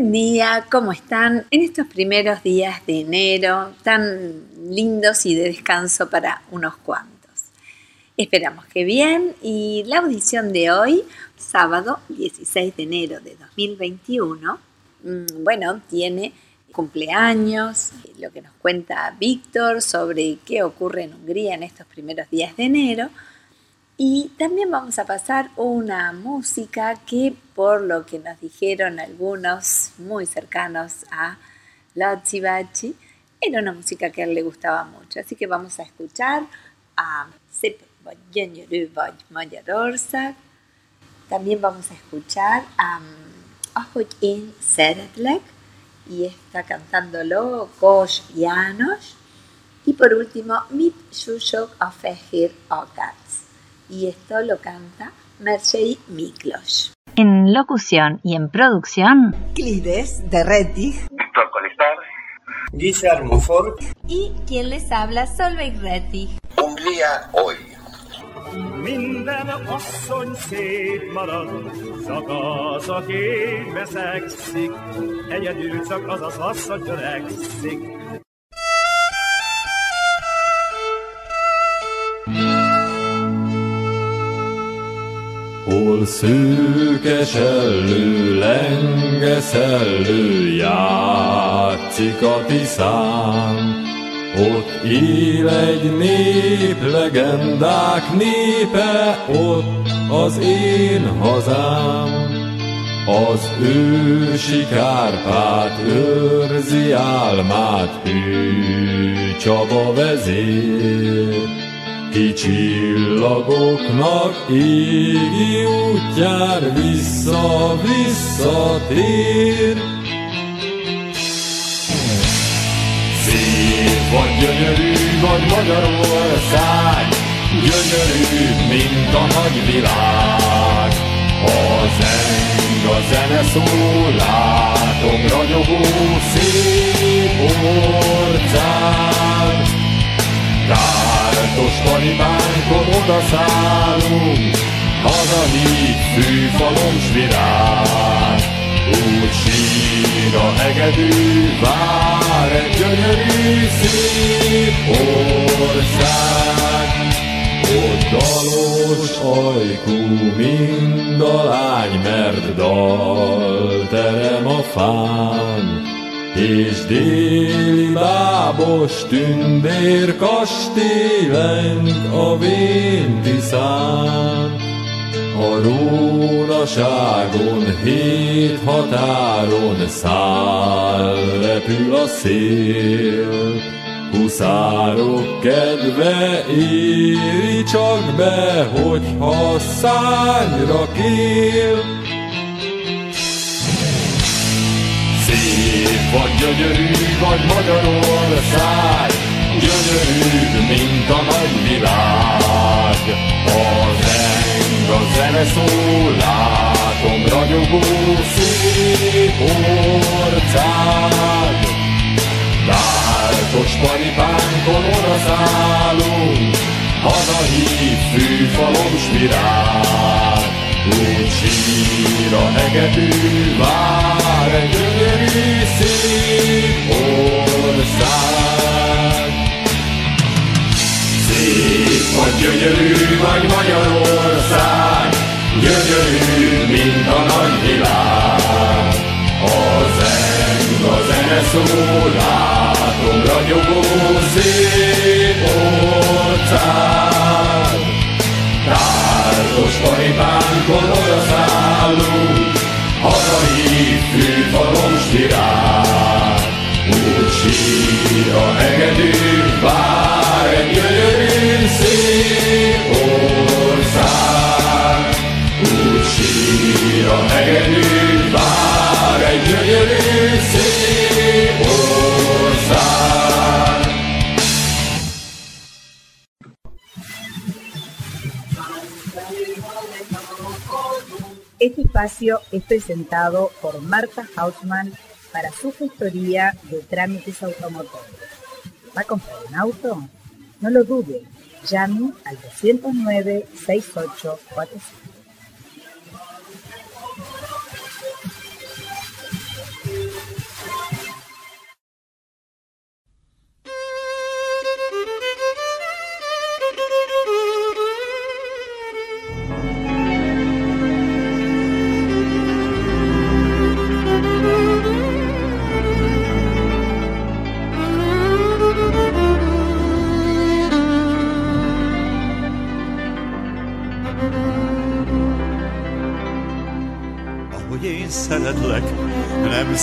Buen día, ¿cómo están? En estos primeros días de enero, tan lindos y de descanso para unos cuantos. Esperamos que bien y la audición de hoy, sábado 16 de enero de 2021, mm, bueno, tiene cumpleaños, lo que nos cuenta Víctor sobre qué ocurre en Hungría en estos primeros días de enero, y también vamos a pasar una música que, por lo que nos dijeron algunos muy cercanos a Lotzi Bachi, era una música que a él le gustaba mucho. Así que vamos a escuchar a Sep. También vamos a escuchar a Ahogy in Szeretlek y está cantándolo Kos János. Y por último, Mit Susok a Fehir Akats y esto lo canta Mercedes Miklos. En locución y en producción, Clides de Rettig, Víctor Colestar, Guillermo Ford y quien les habla, Solveig Rettig. Hungría hoy. Minden asszony szép marad, csak az, aki beszegszik, egyedül csak az az asszony törekszik. Hol szőkes ellő, lenge szellő, játszik a tiszán. Ott él egy nép, legendák népe, ott az én hazám. Az ősi Kárpát őrzi álmát, ő Csaba vezér. Ki csillagoknak égi útjár vissza-visszatér. Szép vagy gyönyörű vagy Magyarország, gyönyörű, mint a nagy világ. A zeng, a zene szól, látom ragyogó szép ország. Kártos talibánkon odaszállunk, hazahív fűfalom s virág. Úgy sír a hegedű, vár egy gyönyörű szép ország. Ott dalos ajkú mind a lány, mert dal terem a fán. És déli bábos tündér kastélenk a véntiszán. A rónaságon hét határon száll, repül a szél. Huszárok kedve éri csak be, hogyha szányra kél. Szép vagy gyönyörű vagy Magyarország, gyönyörű, mint a nagy világ. A zeng, a zene szól, látom ragyogó szép ország. Vártos paripánkon odaszállunk, hazahív fűfalom s virág. Úgy sír a hegedű, vár egy gyönyörű szép ország. Szép vagy gyönyörű vagy Magyarország, gyönyörű, mint a nagy világ. A zeng, a zene szól, látom ragyogó szép ország. Ajvánkon odaszállunk, hazai fűfalom stirál. Úgy sír a hegedű, vár egy gyönyörű szép ország. Úgy sír a hegedű, vár egy gyönyörű szép espacio es presentado por Marta Hautman para su gestoría de trámites automotores. ¿Va a comprar un auto? No lo dude. Llame al 209 6845.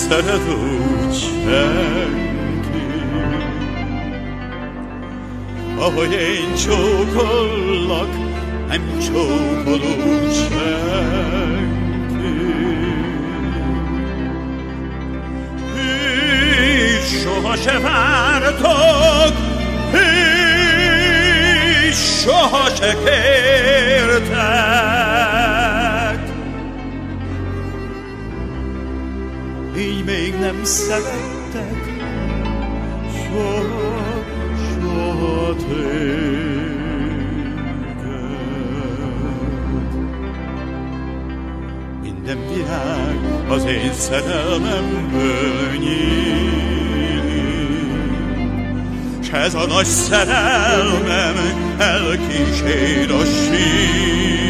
szeret úgy senki. Ahogy én csókollak, nem csókol úgy senki. És soha se vártok, és soha se kértek. Nem szerettek soha, soha téged. Minden virág az én szerelmemből nyílik, s ez a nagy szerelmem elkísér a sírig.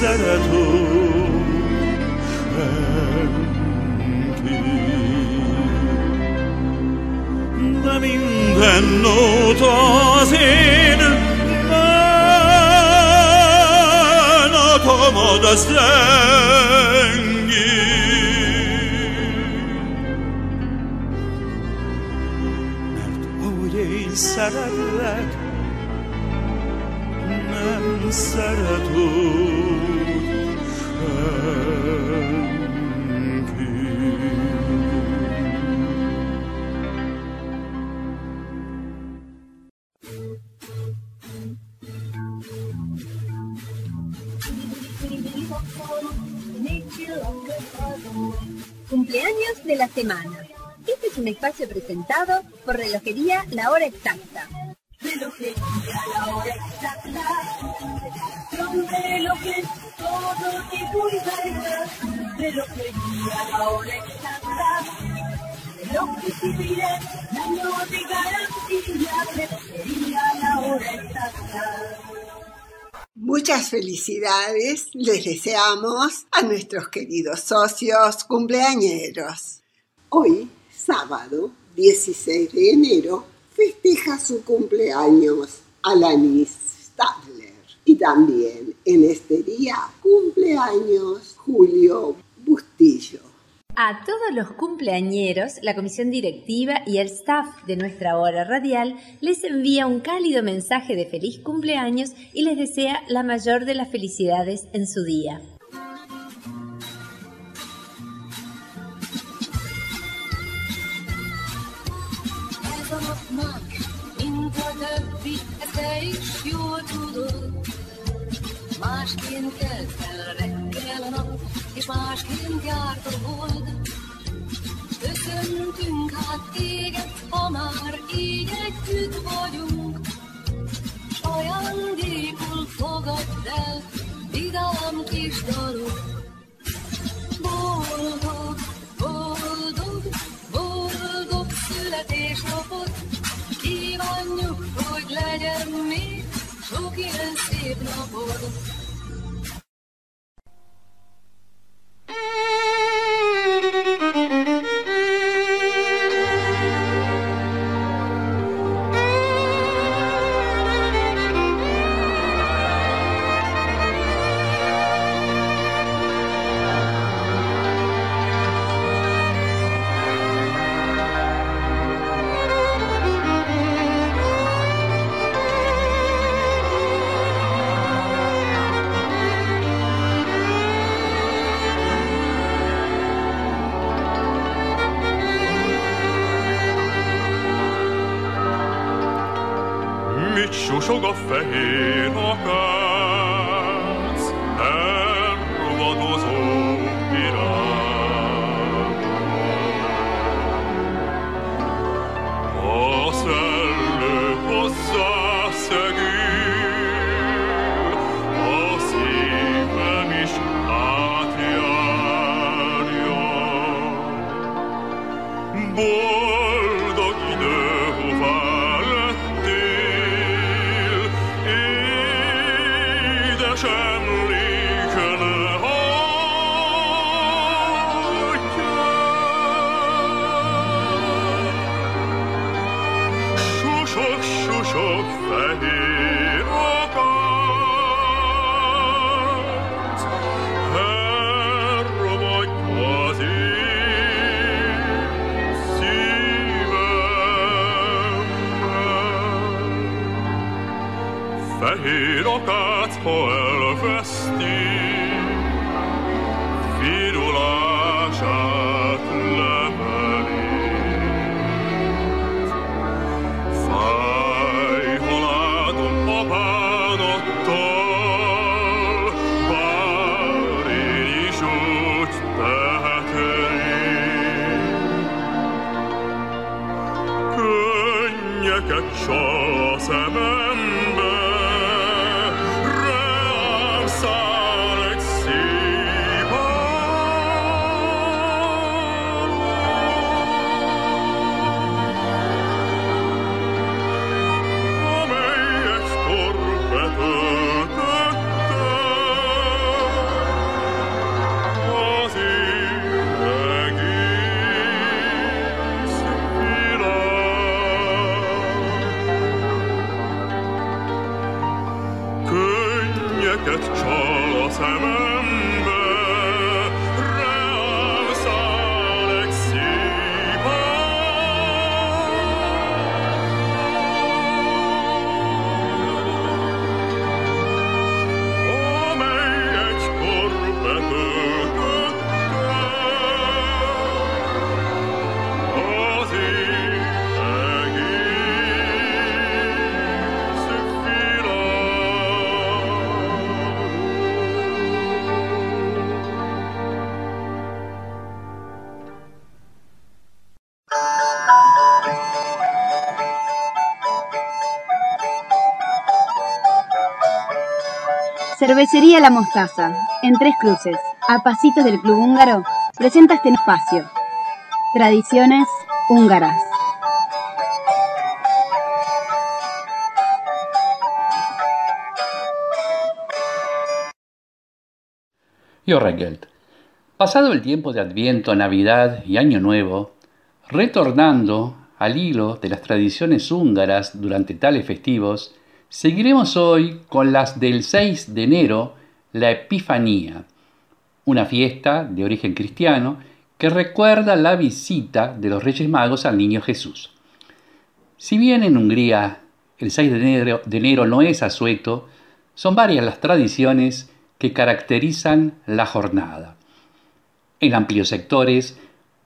Nem szeret úgy senki. De minden nóta az én bánatomod a zengi. Mert ahogy én szeretlek, Cumpleaños de la semana. Este es un espacio presentado por Relojería La Hora Exacta. La Hora Exacta. Todo. Relojes y miren, año de garantía. Relojería La Hora Exacta. Muchas felicidades les deseamos a nuestros queridos socios cumpleañeros. Hoy, sábado 16 de enero, festeja su cumpleaños Alanis Stadler. Y también en este día cumpleaños Julio Bustillo. A todos los cumpleañeros, la comisión directiva y el staff de nuestra hora radial les envía un cálido mensaje de feliz cumpleaños y les desea la mayor de las felicidades en su día. Kelt fel reggel a nap, és másként járt a hold. Köszöntünk hát téged, ha már így együtt vagyunk. S ajándékul fogadd el, vidám kis dalok. Boldog, boldog, boldog születésnapot, kívánjuk, hogy legyen még sok ilyen szép napod. Susog a fehér akác, Cervecería La Mostaza, en Tres Cruces, a pasitos del Club Húngaro, presenta este espacio. Tradiciones húngaras. Jó reggelt. Pasado el tiempo de Adviento, Navidad y Año Nuevo, retornando al hilo de las tradiciones húngaras durante tales festivos, seguiremos hoy con las del 6 de enero, la Epifanía, una fiesta de origen cristiano que recuerda la visita de los Reyes Magos al Niño Jesús. Si bien en Hungría el 6 de enero, no es asueto, son varias las tradiciones que caracterizan la jornada. En amplios sectores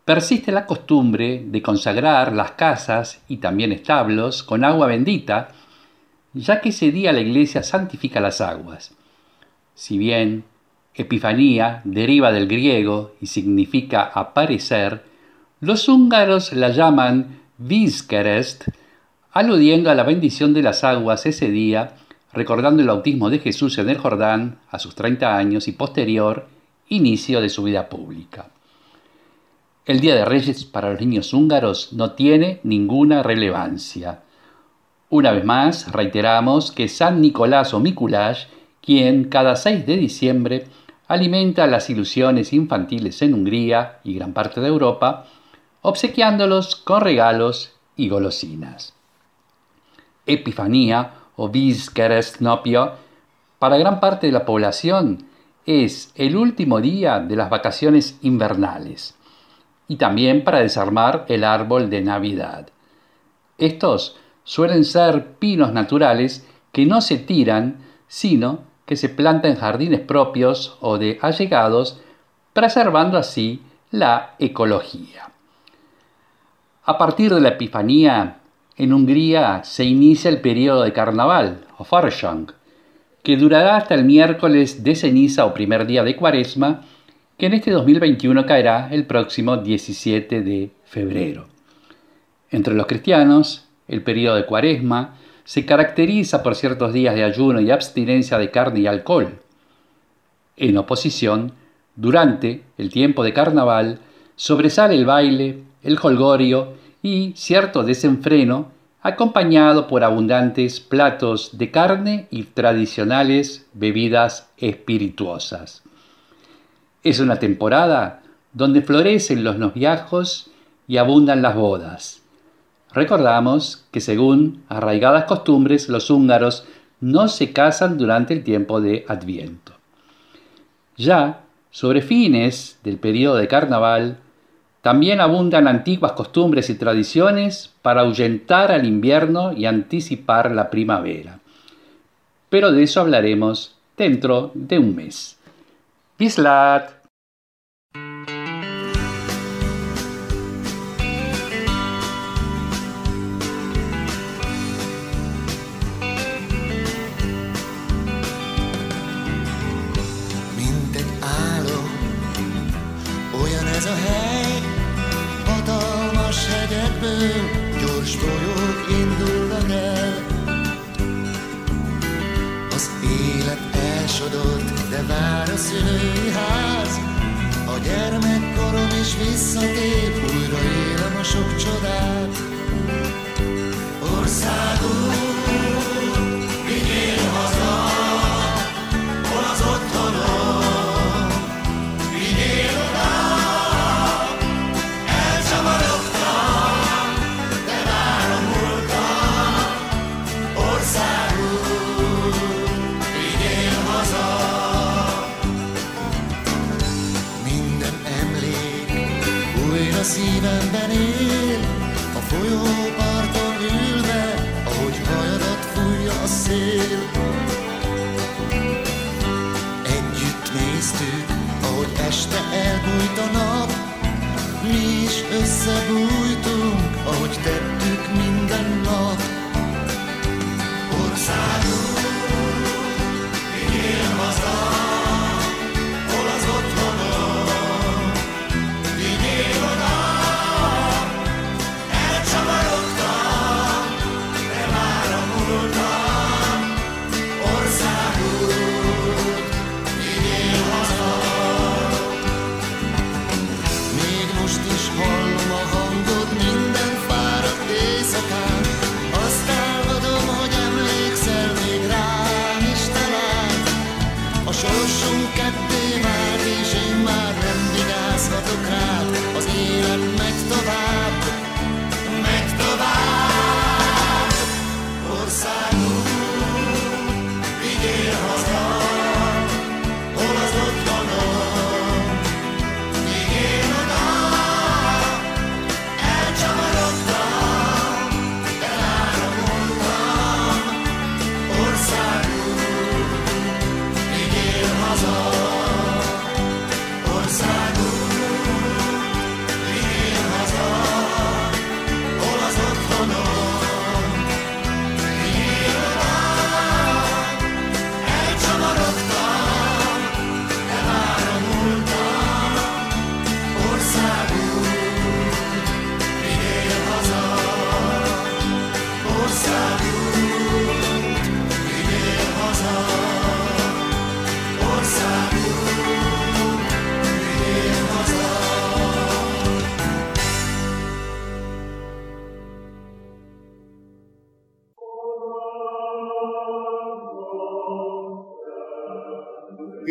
persiste la costumbre de consagrar las casas y también establos con agua bendita, ya que ese día la iglesia santifica las aguas. Si bien Epifanía deriva del griego y significa aparecer, los húngaros la llaman Vizkerest, aludiendo a la bendición de las aguas ese día, recordando el bautismo de Jesús en el Jordán a sus 30 años y posterior inicio de su vida pública. El Día de Reyes para los niños húngaros no tiene ninguna relevancia. Una vez más, reiteramos que San Nicolás o Mikuláš, quien cada 6 de diciembre alimenta las ilusiones infantiles en Hungría y gran parte de Europa, obsequiándolos con regalos y golosinas. Epifanía o Vizkerestnopio, para gran parte de la población, es el último día de las vacaciones invernales y también para desarmar el árbol de Navidad. Estos suelen ser pinos naturales que no se tiran, sino que se plantan en jardines propios o de allegados, preservando así la ecología. A partir de la Epifanía, en Hungría se inicia el periodo de carnaval o Farsang, que durará hasta el miércoles de ceniza o primer día de cuaresma, que en este 2021 caerá el próximo 17 de febrero. Entre los cristianos, el periodo de cuaresma se caracteriza por ciertos días de ayuno y abstinencia de carne y alcohol. En oposición, durante el tiempo de carnaval, sobresale el baile, el holgorio y cierto desenfreno acompañado por abundantes platos de carne y tradicionales bebidas espirituosas. Es una temporada donde florecen los noviajos y abundan las bodas. Recordamos que según arraigadas costumbres los húngaros no se casan durante el tiempo de Adviento. Ya sobre fines del periodo de carnaval, también abundan antiguas costumbres y tradiciones para ahuyentar al invierno y anticipar la primavera. Pero de eso hablaremos dentro de un mes. Bislat! Gyors folyók indulnak el. Az élet elsodort, de vár a szülői ház, a gyermekkorom is visszatér, újra élem a sok csodát. Országunk, szívemben él, a folyóparton ülve, ahogy hajadat fújja a szél. Együtt néztük, ahogy este elbújt a nap, mi is összebújtunk, ahogy tettük minden nap. Országunk,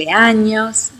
Cumpleaños,